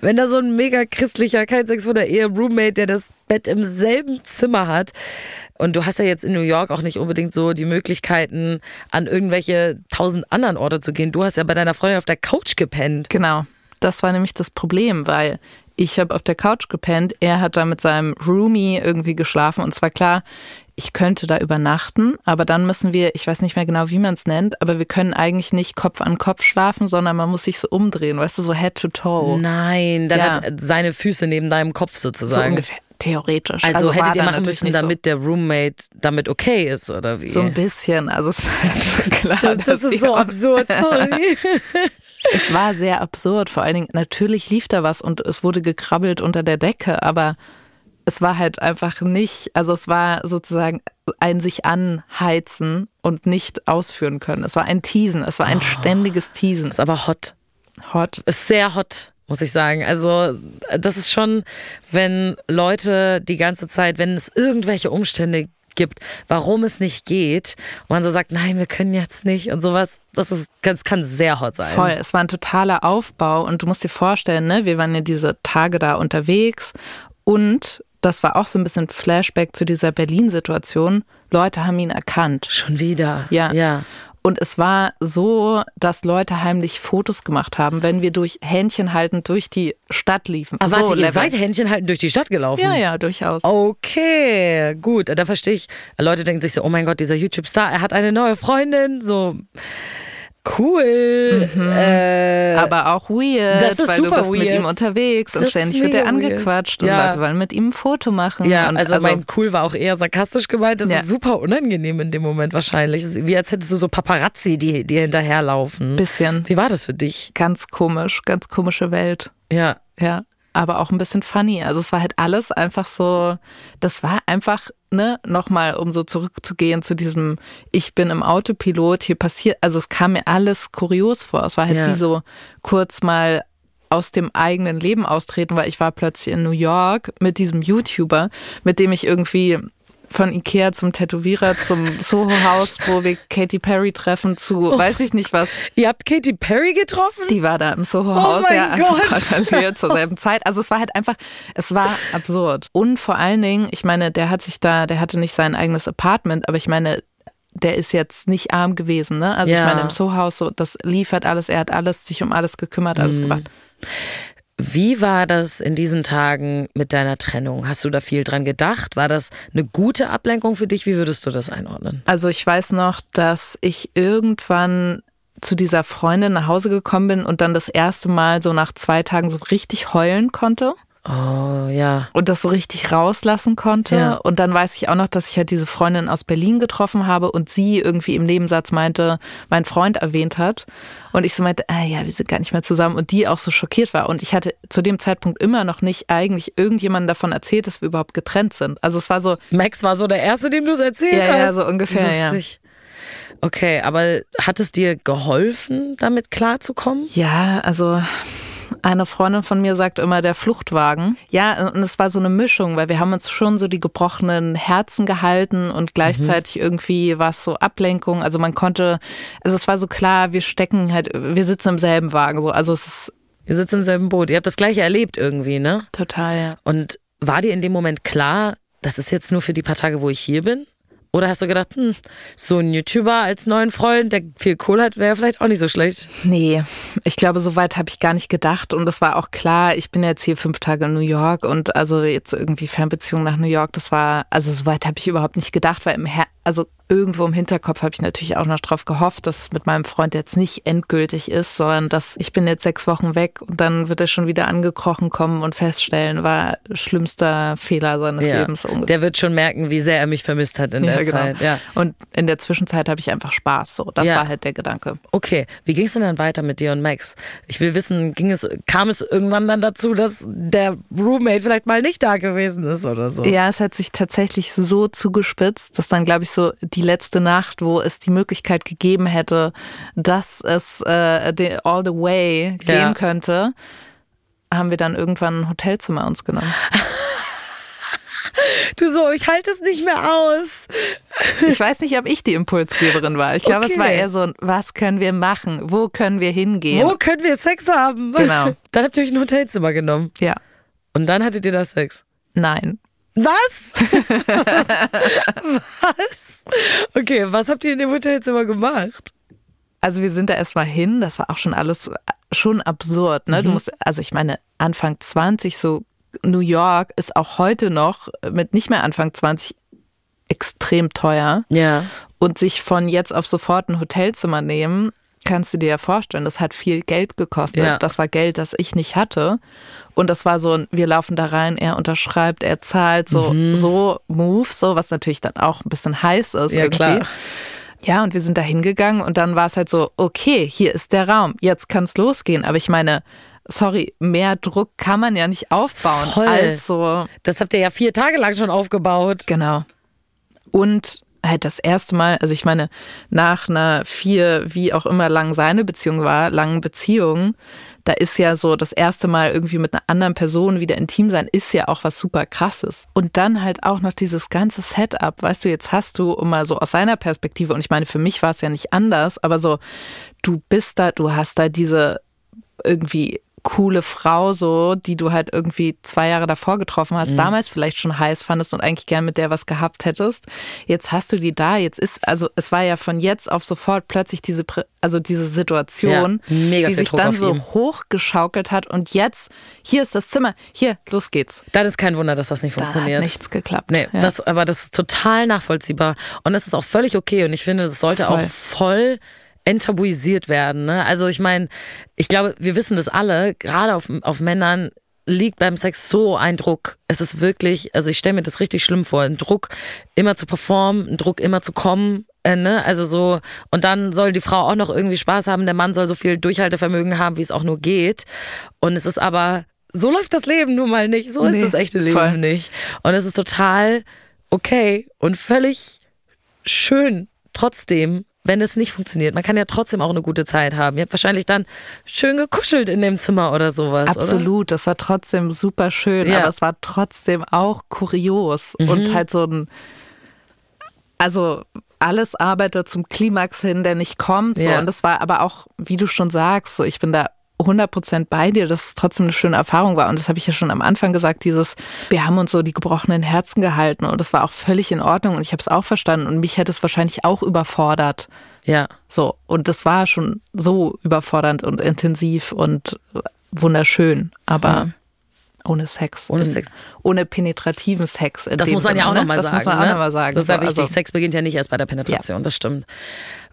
wenn da so ein mega christlicher, kein Sex vor der Ehe Roommate, der das Bett im selben Zimmer hat. Und du hast ja jetzt in New York auch nicht unbedingt so die Möglichkeiten, an irgendwelche tausend anderen Orte zu gehen. Du hast ja bei deiner Freundin auf der Couch gepennt. Genau, das war nämlich das Problem, weil ich habe auf der Couch gepennt, er hat da mit seinem Roomie irgendwie geschlafen und zwar klar, ich könnte da übernachten, aber dann müssen wir, ich weiß nicht mehr genau, wie man es nennt, aber wir können eigentlich nicht Kopf an Kopf schlafen, sondern man muss sich so umdrehen, weißt du, so Head to toe. Nein, dann Ja. hat seine Füße neben deinem Kopf so sozusagen. ungefähr, theoretisch. Also, war hättet ihr machen müssen, so- damit der Roommate damit okay ist, oder wie? So ein bisschen, also es war halt so klar. das ist so absurd, sorry. Es war sehr absurd. Vor allen Dingen, natürlich lief da was und es wurde gekrabbelt unter der Decke, aber es war halt einfach nicht, also es war sozusagen ein sich anheizen und nicht ausführen können. Es war ein Teasen, es war ein ständiges Teasen. ist aber hot. Hot. Ist sehr hot. Muss ich sagen. Also das ist schon, wenn Leute die ganze Zeit, wenn es irgendwelche Umstände gibt, warum es nicht geht, und man so sagt, nein, wir können jetzt nicht und sowas, das ist, das kann sehr hot sein. Voll, es war ein totaler Aufbau und du musst dir vorstellen, ne, wir waren ja diese Tage da unterwegs und das war auch so ein bisschen Flashback zu dieser Berlin-Situation. Leute haben ihn erkannt. Schon wieder. Ja. Ja. Und es war so, dass Leute heimlich Fotos gemacht haben, wenn wir durch Händchen haltend durch die Stadt liefen. Aber so warte, ihr Level. seid Händchen halten durch die Stadt gelaufen? Ja, ja, durchaus. Okay, gut, da verstehe ich. Leute denken sich so, oh mein Gott, dieser YouTube-Star, er hat eine neue Freundin, so cool. Äh, Aber auch weird, Das ist weil super du bist mit weird. ihm unterwegs und Das ständig ist wird er mega weird. angequatscht Ja. und Leute wollen mit ihm ein Foto machen. ja, und also, mein cool war auch eher sarkastisch gemeint. Das Ja. ist super unangenehm in dem Moment wahrscheinlich. Wie als hättest du so Paparazzi, die dir hinterherlaufen. bisschen Wie war das für dich? ganz komisch, ganz komische Welt. Ja. Ja, aber auch ein bisschen funny. Also es war halt alles einfach so, das war einfach, ne, nochmal, um so zurückzugehen zu diesem, ich bin im Autopilot, hier passiert, also es kam mir alles kurios vor. Es war halt Ja. wie so kurz mal aus dem eigenen Leben austreten, weil ich war plötzlich in New York mit diesem YouTuber, mit dem ich irgendwie von Ikea zum Tätowierer, zum Soho-Haus, wo wir Katy Perry treffen, zu weiß ich nicht was. Ihr habt Katy Perry getroffen? Die war da im Soho-Haus, Oh ja, also parallel zur selben Zeit. Also es war halt einfach, es war absurd. Und vor allen Dingen, ich meine, der hat sich da, der hatte nicht sein eigenes Apartment, aber ich meine, der ist jetzt nicht arm gewesen, ne? Also Ja. ich meine, im Soho-Haus, so, das liefert alles, er hat alles, sich um alles gekümmert, alles gemacht. Wie war das in diesen Tagen mit deiner Trennung? Hast du da viel dran gedacht? War das eine gute Ablenkung für dich? Wie würdest du das einordnen? Also ich weiß noch, dass ich irgendwann zu dieser Freundin nach Hause gekommen bin und dann das erste Mal so nach zwei Tagen so richtig heulen konnte. Oh, ja. und das so richtig rauslassen konnte. Ja. Und dann weiß ich auch noch, dass ich halt diese Freundin aus Berlin getroffen habe und sie irgendwie im Nebensatz meinte, mein Freund erwähnt hat. Und ich so meinte, ah ja, wir sind gar nicht mehr zusammen. Und die auch so schockiert war. Und ich hatte zu dem Zeitpunkt immer noch nicht eigentlich irgendjemandem davon erzählt, dass wir überhaupt getrennt sind. Also es war so, Max war so der Erste, dem du es erzählt Ja, hast? ja, so ungefähr, ja. Lustig. Okay, aber hat es dir geholfen, damit klarzukommen? ja, also eine Freundin von mir sagt immer der Fluchtwagen. Ja, und es war so eine Mischung, weil wir haben uns schon so die gebrochenen Herzen gehalten und gleichzeitig irgendwie war es so Ablenkung. Also man konnte, also es war so klar, wir stecken halt, wir sitzen im selben Wagen. So, also es ist Ihr sitzt im selben Boot. Ihr habt das gleiche erlebt irgendwie, ne? total, ja. Und war dir in dem Moment klar, das ist jetzt nur für die paar Tage, wo ich hier bin? Oder hast du gedacht, hm, so ein YouTuber als neuen Freund, der viel Kohle hat, wäre vielleicht auch nicht so schlecht? Nee, ich glaube, so weit habe ich gar nicht gedacht. Und das war auch klar, ich bin jetzt hier fünf Tage in New York und also jetzt irgendwie Fernbeziehung nach New York, das war, also so weit habe ich überhaupt nicht gedacht, weil im Her also irgendwo im Hinterkopf habe ich natürlich auch noch drauf gehofft, dass es mit meinem Freund jetzt nicht endgültig ist, sondern dass ich bin jetzt sechs Wochen weg und dann wird er schon wieder angekrochen kommen und feststellen, war schlimmster Fehler seines Lebens ungefähr. Der wird schon merken, wie sehr er mich vermisst hat in der Zeit. Ja. Und in der Zwischenzeit habe ich einfach Spaß. So, das Ja. war halt der Gedanke. Okay, wie ging es denn dann weiter mit dir und Max? Ich will wissen, ging es, kam es irgendwann dann dazu, dass der Roommate vielleicht mal nicht da gewesen ist oder so? Ja, es hat sich tatsächlich so zugespitzt, dass dann, glaube ich, so die letzte Nacht, wo es die Möglichkeit gegeben hätte, dass es äh, the- all the way gehen Ja. könnte, haben wir dann irgendwann ein Hotelzimmer uns genommen. Du so, ich halte es nicht mehr aus. Ich weiß nicht, ob ich die Impulsgeberin war. Ich glaube, es war Okay. eher so, was können wir machen? Wo können wir hingehen? Wo können wir Sex haben? Genau. Dann habt ihr euch ein Hotelzimmer genommen. Ja, Und dann hattet ihr da Sex. nein. Was? was? Okay, was habt ihr in dem Hotelzimmer gemacht? Also wir sind da erstmal hin, das war auch schon alles schon absurd, ne? Mhm. Du musst, also ich meine, Anfang 20, so New York ist auch heute noch mit nicht mehr Anfang 20 extrem teuer. Ja. Und sich von jetzt auf sofort ein Hotelzimmer nehmen, kannst du dir ja vorstellen, das hat viel Geld gekostet. Ja. Das war Geld, das ich nicht hatte. Und das war so ein, wir laufen da rein, er unterschreibt, er zahlt, so, Mhm. so Move, so, was natürlich dann auch ein bisschen heiß ist Ja, irgendwie. klar. Ja, und wir sind da hingegangen und dann war es halt so, okay, hier ist der Raum, jetzt kann's losgehen. Aber ich meine, sorry, mehr Druck kann man ja nicht aufbauen Voll. als so, Das habt ihr ja vier Tage lang schon aufgebaut. genau. Und halt das erste Mal, also ich meine, nach einer vier, wie auch immer lang seine Beziehung war, langen Beziehung, da ist ja so das erste Mal irgendwie mit einer anderen Person wieder intim sein, ist ja auch was super krasses. Und dann halt auch noch dieses ganze Setup, weißt du, jetzt hast du, mal so aus seiner Perspektive, und ich meine, für mich war es ja nicht anders, aber so, du bist da, du hast da diese irgendwie coole Frau so, die du halt irgendwie zwei Jahre davor getroffen hast, damals vielleicht schon heiß fandest und eigentlich gern mit der was gehabt hättest. Jetzt hast du die da, jetzt ist, also es war ja von jetzt auf sofort plötzlich diese, also diese Situation, Ja, die sich Druck dann so ihm. hochgeschaukelt hat und jetzt, hier ist das Zimmer, hier, los geht's. Dann ist kein Wunder, dass das nicht Da funktioniert. hat nichts geklappt. Nee, ja. das, aber das ist total nachvollziehbar. Und es ist auch völlig okay. Und ich finde, das sollte Voll. auch voll enttabuisiert werden. Ne? Also ich meine, ich glaube, wir wissen das alle, gerade auf, auf Männern liegt beim Sex so ein Druck. Es ist wirklich, also ich stelle mir das richtig schlimm vor, ein Druck immer zu performen, ein Druck immer zu kommen. Äh, ne? Also so, und dann soll die Frau auch noch irgendwie Spaß haben, der Mann soll so viel Durchhaltevermögen haben, wie es auch nur geht. Und es ist aber, so läuft das Leben nun mal nicht. So Nee, ist das echte Leben voll. nicht. Und es ist total okay und völlig schön trotzdem, wenn es nicht funktioniert. Man kann ja trotzdem auch eine gute Zeit haben. Ihr habt wahrscheinlich dann schön gekuschelt in dem Zimmer oder sowas. Oder? Absolut, das war trotzdem super schön, Ja. Mhm. aber es war trotzdem auch kurios und halt so ein, also alles arbeitet zum Klimax hin, der nicht kommt. So. Ja. Und das war aber auch, wie du schon sagst, so ich bin da 100% bei dir, dass es trotzdem eine schöne Erfahrung war. Und das habe ich ja schon am Anfang gesagt, dieses, wir haben uns so die gebrochenen Herzen gehalten und das war auch völlig in Ordnung und ich habe es auch verstanden und mich hätte es wahrscheinlich auch überfordert. Ja. So, und das war schon so überfordernd und intensiv und wunderschön, aber ohne Sex. Ohne In- Sex. Ohne penetrativen Sex. Das muss man ja Sinne, auch ne? nochmal sagen. Das muss man auch ne? nochmal sagen. Das ist ja wichtig. also- Sex beginnt ja nicht erst bei der Penetration, das stimmt.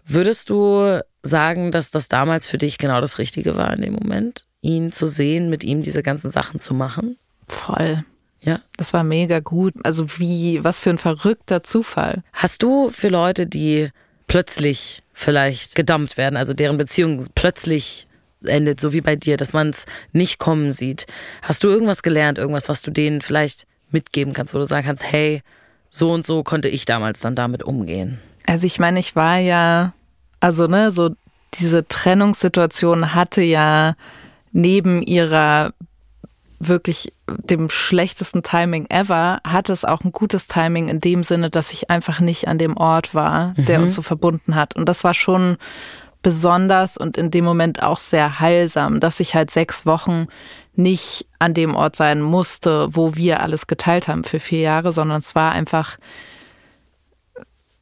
Würdest du sagen, dass das damals für dich genau das Richtige war in dem Moment, ihn zu sehen, mit ihm diese ganzen Sachen zu machen? Voll. Ja. Das war mega gut. Also wie, was für ein verrückter Zufall. Hast du für Leute, die plötzlich vielleicht gedumpt werden, also deren Beziehung plötzlich endet, so wie bei dir, dass man es nicht kommen sieht, hast du irgendwas gelernt, irgendwas, was du denen vielleicht mitgeben kannst, wo du sagen kannst, hey, so und so konnte ich damals dann damit umgehen? Also ich meine, ich war ja, also ne, so diese Trennungssituation hatte ja neben ihrer wirklich dem schlechtesten Timing ever, hatte es auch ein gutes Timing in dem Sinne, dass ich einfach nicht an dem Ort war, der uns so verbunden hat. Und das war schon besonders und in dem Moment auch sehr heilsam, dass ich halt sechs Wochen nicht an dem Ort sein musste, wo wir alles geteilt haben für vier Jahre, sondern es war einfach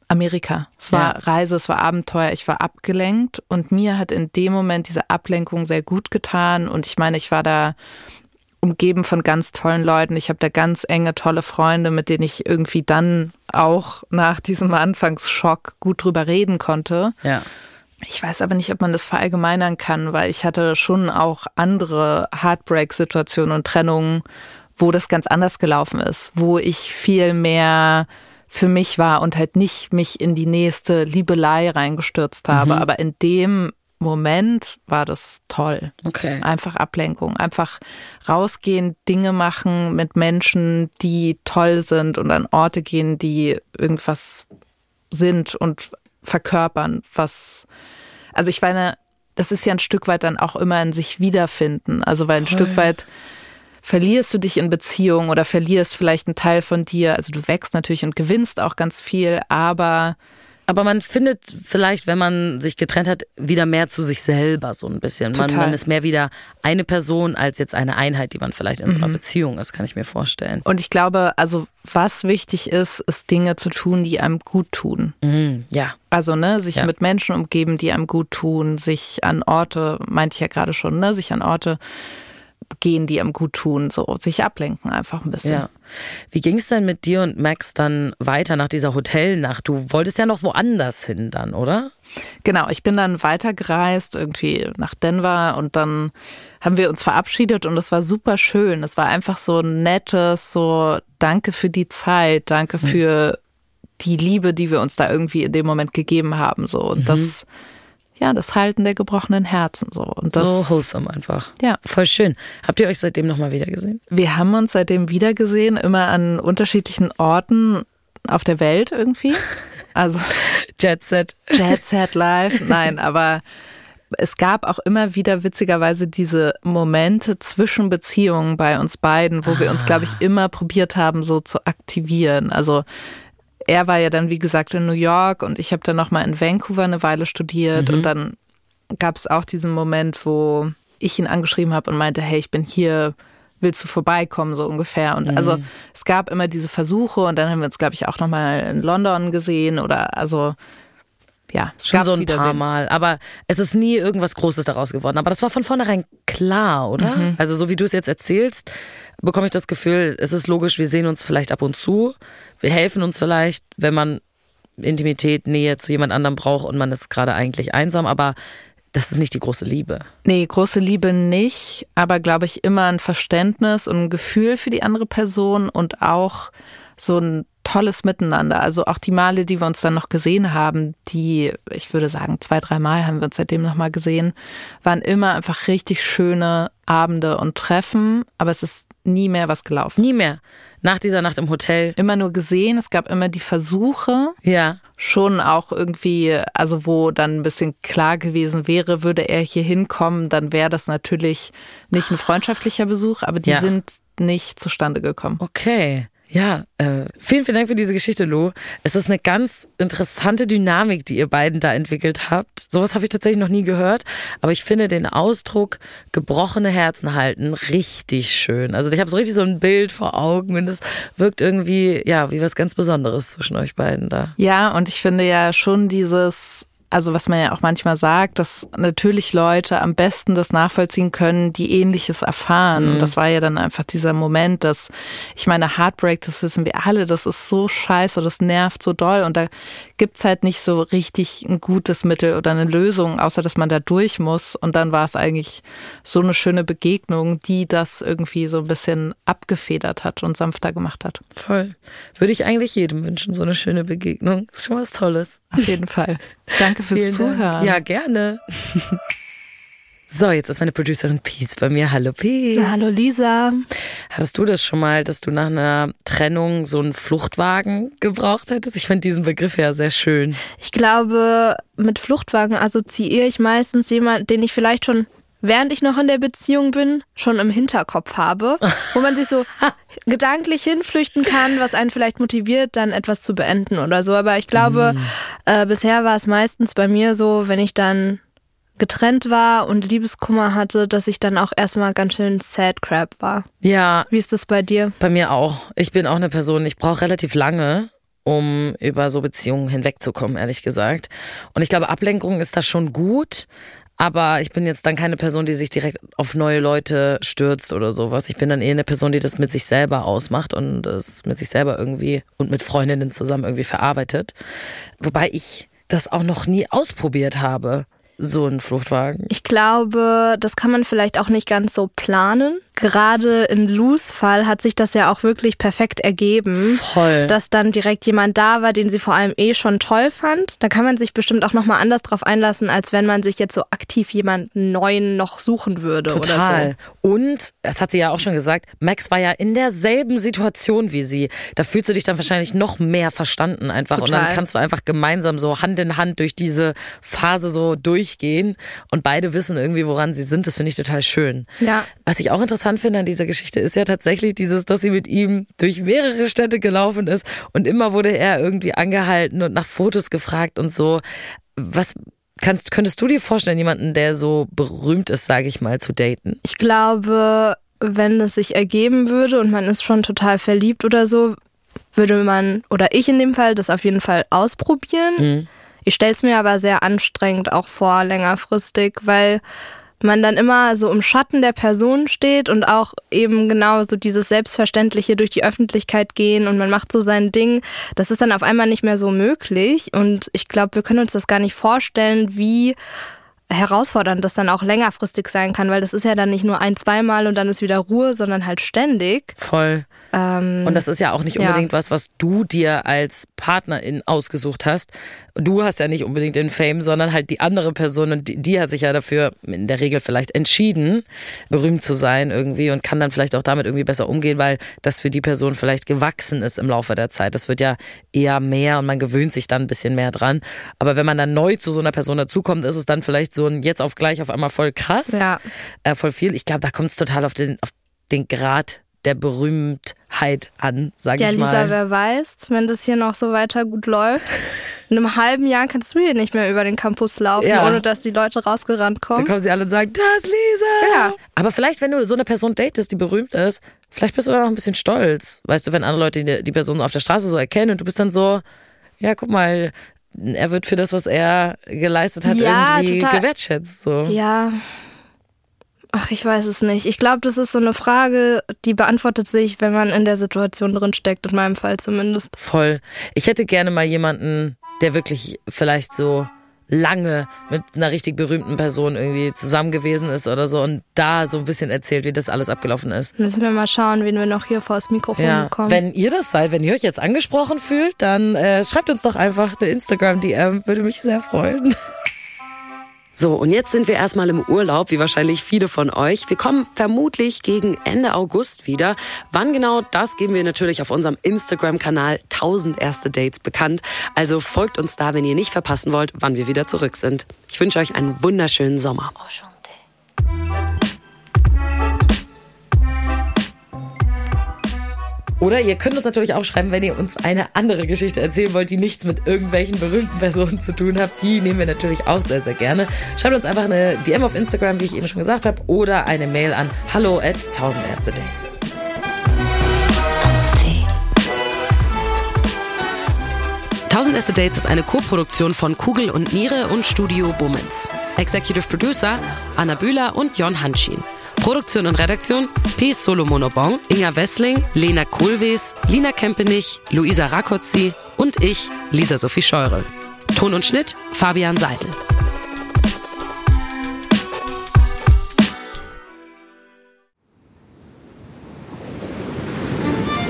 Amerika. Es war Ja. Reise, es war Abenteuer, ich war abgelenkt und mir hat in dem Moment diese Ablenkung sehr gut getan und ich meine, ich war da umgeben von ganz tollen Leuten. Ich habe da ganz enge, tolle Freunde, mit denen ich irgendwie dann auch nach diesem Anfangsschock gut drüber reden konnte. Ja. Ich weiß aber nicht, ob man das verallgemeinern kann, weil ich hatte schon auch andere Heartbreak-Situationen und Trennungen, wo das ganz anders gelaufen ist, wo ich viel mehr für mich war und halt nicht mich in die nächste Liebelei reingestürzt habe. Aber in dem Moment war das toll. Okay. Einfach Ablenkung, einfach rausgehen, Dinge machen mit Menschen, die toll sind und an Orte gehen, die irgendwas sind und verkörpern, was, also ich meine, das ist ja ein Stück weit dann auch immer in sich wiederfinden. Also weil ein Stück weit verlierst du dich in Beziehungen oder verlierst vielleicht einen Teil von dir. Also du wächst natürlich und gewinnst auch ganz viel, aber Aber man findet vielleicht, wenn man sich getrennt hat, wieder mehr zu sich selber so ein bisschen. Man, man ist mehr wieder eine Person als jetzt eine Einheit, die man vielleicht in so einer Beziehung ist, kann ich mir vorstellen. und ich glaube, also was wichtig ist, ist Dinge zu tun, die einem gut tun. Mhm, ja. Also, ne, sich Ja. mit Menschen umgeben, die einem gut tun, sich an Orte, meinte ich ja gerade schon, ne, sich an Orte gehen, die einem gut tun, so sich ablenken einfach ein bisschen. Ja. Wie ging es denn mit dir und Max dann weiter nach dieser Hotelnacht? Du wolltest ja noch woanders hin dann, oder? Genau, ich bin dann weitergereist, irgendwie nach Denver und dann haben wir uns verabschiedet und es war super schön. Es war einfach so ein nettes, so danke für die Zeit, danke für die Liebe, die wir uns da irgendwie in dem Moment gegeben haben, so und das, ja, das Halten der gebrochenen Herzen, so und das. so wholesome einfach. Ja. Voll schön. Habt ihr euch seitdem nochmal wieder gesehen? Wir haben uns seitdem wiedergesehen, immer an unterschiedlichen Orten. auf der Welt irgendwie. Also Jet Set. Jet Set Live, nein, aber es gab auch immer wieder witzigerweise diese Momente zwischen Beziehungen bei uns beiden, wo wir uns, glaube ich, immer probiert haben, so zu aktivieren. Also er war ja dann, wie gesagt, in New York und ich habe dann nochmal in Vancouver eine Weile studiert und dann gab es auch diesen Moment, wo ich ihn angeschrieben habe und meinte, hey, ich bin hier, willst du vorbeikommen, so ungefähr. Und also es gab immer diese Versuche und dann haben wir uns, glaube ich, auch nochmal in London gesehen oder also ja, es Schon so ein paar. Mal. Aber es ist nie irgendwas Großes daraus geworden. Aber das war von vornherein klar, oder? Mhm. Also so wie du es jetzt erzählst, bekomme ich das Gefühl, es ist logisch, wir sehen uns vielleicht ab und zu. Wir helfen uns vielleicht, wenn man Intimität, Nähe zu jemand anderem braucht und man ist gerade eigentlich einsam. Aber das ist nicht die große Liebe. Nee, große Liebe nicht, aber glaube ich immer ein Verständnis und ein Gefühl für die andere Person und auch so ein tolles Miteinander. Also auch die Male, die wir uns dann noch gesehen haben, die, ich würde sagen, zwei, drei Mal haben wir uns seitdem nochmal gesehen, waren immer einfach richtig schöne Abende und Treffen, aber es ist nie mehr was gelaufen. Nie mehr. Nach dieser Nacht im Hotel. Immer nur gesehen, es gab immer die Versuche, Ja. schon auch irgendwie, also wo dann ein bisschen klar gewesen wäre, würde er hier hinkommen, dann wäre das natürlich nicht ein freundschaftlicher Besuch, aber die Ja. sind nicht zustande gekommen. Okay. Ja, äh, vielen, vielen Dank für diese Geschichte, Lou. Es ist eine ganz interessante Dynamik, die ihr beiden da entwickelt habt. Sowas habe ich tatsächlich noch nie gehört, aber ich finde den Ausdruck gebrochene Herzen halten richtig schön. Also ich habe so richtig so ein Bild vor Augen und es wirkt irgendwie, ja, wie was ganz Besonderes zwischen euch beiden da. Ja, und ich finde ja schon dieses, also was man ja auch manchmal sagt, dass natürlich Leute am besten das nachvollziehen können, die ähnliches erfahren. Und das war ja dann einfach dieser Moment, dass, ich meine, Heartbreak, das wissen wir alle, das ist so scheiße, das nervt so doll. Und da gibt's halt nicht so richtig ein gutes Mittel oder eine Lösung, außer dass man da durch muss. Und dann war es eigentlich so eine schöne Begegnung, die das irgendwie so ein bisschen abgefedert hat und sanfter gemacht hat. Voll. Würde ich eigentlich jedem wünschen, so eine schöne Begegnung. Ist schon was Tolles. Auf jeden Fall. Danke fürs Vielen Dank. Zuhören. Ja, gerne. So, jetzt ist meine Producerin Peace bei mir. Hallo Peace. Hallo Lisa. Hattest du das schon mal, dass du nach einer Trennung so einen Fluchtwagen gebraucht hättest? Ich finde diesen Begriff ja sehr schön. Ich glaube, mit Fluchtwagen assoziiere ich meistens jemanden, den ich vielleicht schon, während ich noch in der Beziehung bin, schon im Hinterkopf habe, wo man sich so gedanklich hinflüchten kann, was einen vielleicht motiviert, dann etwas zu beenden oder so. Aber ich glaube, äh, bisher war es meistens bei mir so, wenn ich dann getrennt war und Liebeskummer hatte, dass ich dann auch erstmal ganz schön sad crap war. Ja, Wie ist das bei dir? bei mir auch. Ich bin auch eine Person, ich brauche relativ lange, um über so Beziehungen hinwegzukommen, ehrlich gesagt. Und ich glaube, Ablenkung ist da schon gut. Aber ich bin jetzt dann keine Person, die sich direkt auf neue Leute stürzt oder sowas. Ich bin dann eher eine Person, die das mit sich selber ausmacht und das mit sich selber irgendwie und mit Freundinnen zusammen irgendwie verarbeitet. Wobei ich das auch noch nie ausprobiert habe, so ein Fluchtwagen. Ich glaube, das kann man vielleicht auch nicht ganz so planen. Gerade in Lus Fall hat sich das ja auch wirklich perfekt ergeben. Voll. Dass dann direkt jemand da war, den sie vor allem eh schon toll fand. Da kann man sich bestimmt auch nochmal anders drauf einlassen, als wenn man sich jetzt so aktiv jemanden neuen noch suchen würde Total. oder so. Und, das hat sie ja auch schon gesagt, Max war ja in derselben Situation wie sie. Da fühlst du dich dann wahrscheinlich noch mehr verstanden einfach. Und dann Total. kannst du einfach gemeinsam so Hand in Hand durch diese Phase so durchgehen. Und beide wissen irgendwie, woran sie sind. Das finde ich total schön. Ja. Was ich auch interessant finde an dieser Geschichte ist ja tatsächlich dieses, dass sie mit ihm durch mehrere Städte gelaufen ist und immer wurde er irgendwie angehalten und nach Fotos gefragt und so. Was kannst, könntest du dir vorstellen, jemanden, der so berühmt ist, sage ich mal, zu daten? Ich glaube, wenn es sich ergeben würde und man ist schon total verliebt oder so, würde man, oder ich in dem Fall, das auf jeden Fall ausprobieren. Ich stelle es mir aber sehr anstrengend auch vor, längerfristig, weil man dann immer so im Schatten der Person steht und auch eben genau so dieses Selbstverständliche durch die Öffentlichkeit gehen und man macht so sein Ding. Das ist dann auf einmal nicht mehr so möglich und ich glaube, wir können uns das gar nicht vorstellen, wie herausfordernd das dann auch längerfristig sein kann, weil das ist ja dann nicht nur ein, zweimal und dann ist wieder Ruhe, sondern halt ständig. Voll. Ähm, Und das ist ja auch nicht ja. unbedingt was, was du dir als Partnerin ausgesucht hast. Du hast ja nicht unbedingt den Fame, sondern halt die andere Person und die, die hat sich ja dafür in der Regel vielleicht entschieden, berühmt zu sein irgendwie und kann dann vielleicht auch damit irgendwie besser umgehen, weil das für die Person vielleicht gewachsen ist im Laufe der Zeit. Das wird ja eher mehr und man gewöhnt sich dann ein bisschen mehr dran. Aber wenn man dann neu zu so einer Person dazukommt, ist es dann vielleicht so ein jetzt auf gleich auf einmal voll krass, Ja. äh, voll viel. Ich glaube, da kommt es total auf den, auf den Grad der Berühmtheit an, sag ja, ich mal. Lisa, wer weiß, wenn das hier noch so weiter gut läuft. In einem halben Jahr kannst du hier nicht mehr über den Campus laufen, Ja. ohne dass die Leute rausgerannt Dann kommen. kommen sie alle und sagen, das ist Lisa. Ja. Aber vielleicht, wenn du so eine Person datest, die berühmt ist, vielleicht bist du da noch ein bisschen stolz. Weißt du, wenn andere Leute die, die Person auf der Straße so erkennen und du bist dann so, ja, guck mal, er wird für das, was er geleistet hat, Ja, irgendwie total. gewertschätzt. So. Ja. Ach, ich weiß es nicht. Ich glaube, das ist so eine Frage, die beantwortet sich, wenn man in der Situation drin steckt, in meinem Fall zumindest. Voll. Ich hätte gerne mal jemanden, der wirklich vielleicht so lange mit einer richtig berühmten Person irgendwie zusammen gewesen ist oder so und da so ein bisschen erzählt, wie das alles abgelaufen ist. Müssen wir mal schauen, wen wir noch hier vor das Mikrofon Ja, bekommen. wenn ihr das seid, wenn ihr euch jetzt angesprochen fühlt, dann äh, schreibt uns doch einfach eine Instagram-DM, würde mich sehr freuen. So, und jetzt sind wir erstmal im Urlaub, wie wahrscheinlich viele von euch. Wir kommen vermutlich gegen Ende August wieder. Wann genau, das geben wir natürlich auf unserem Instagram-Kanal 1000 erste Dates bekannt. Also folgt uns da, wenn ihr nicht verpassen wollt, wann wir wieder zurück sind. Ich wünsche euch einen wunderschönen Sommer. Oder ihr könnt uns natürlich auch schreiben, wenn ihr uns eine andere Geschichte erzählen wollt, die nichts mit irgendwelchen berühmten Personen zu tun hat. Die nehmen wir natürlich auch sehr, sehr gerne. Schreibt uns einfach eine DM auf Instagram, wie ich eben schon gesagt habe, oder eine Mail an hallo at 1000 erste Dates. Tausend erste Dates ist eine Co-Produktion von Kugel und Niere und Studio Bummens. Executive Producer Anna Bühler und Jon Hanschin. Produktion und Redaktion P. Solomonobong, Inga Wessling, Lena Kohlwees, Lina Kempenich, Luisa Rakotzi und ich, Lisa Sophie Scheurel. Ton und Schnitt Fabian Seidel.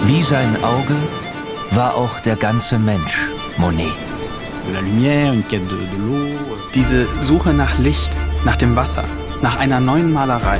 Wie sein Auge war auch der ganze Mensch Monet. Diese Suche nach Licht, nach dem Wasser, nach einer neuen Malerei.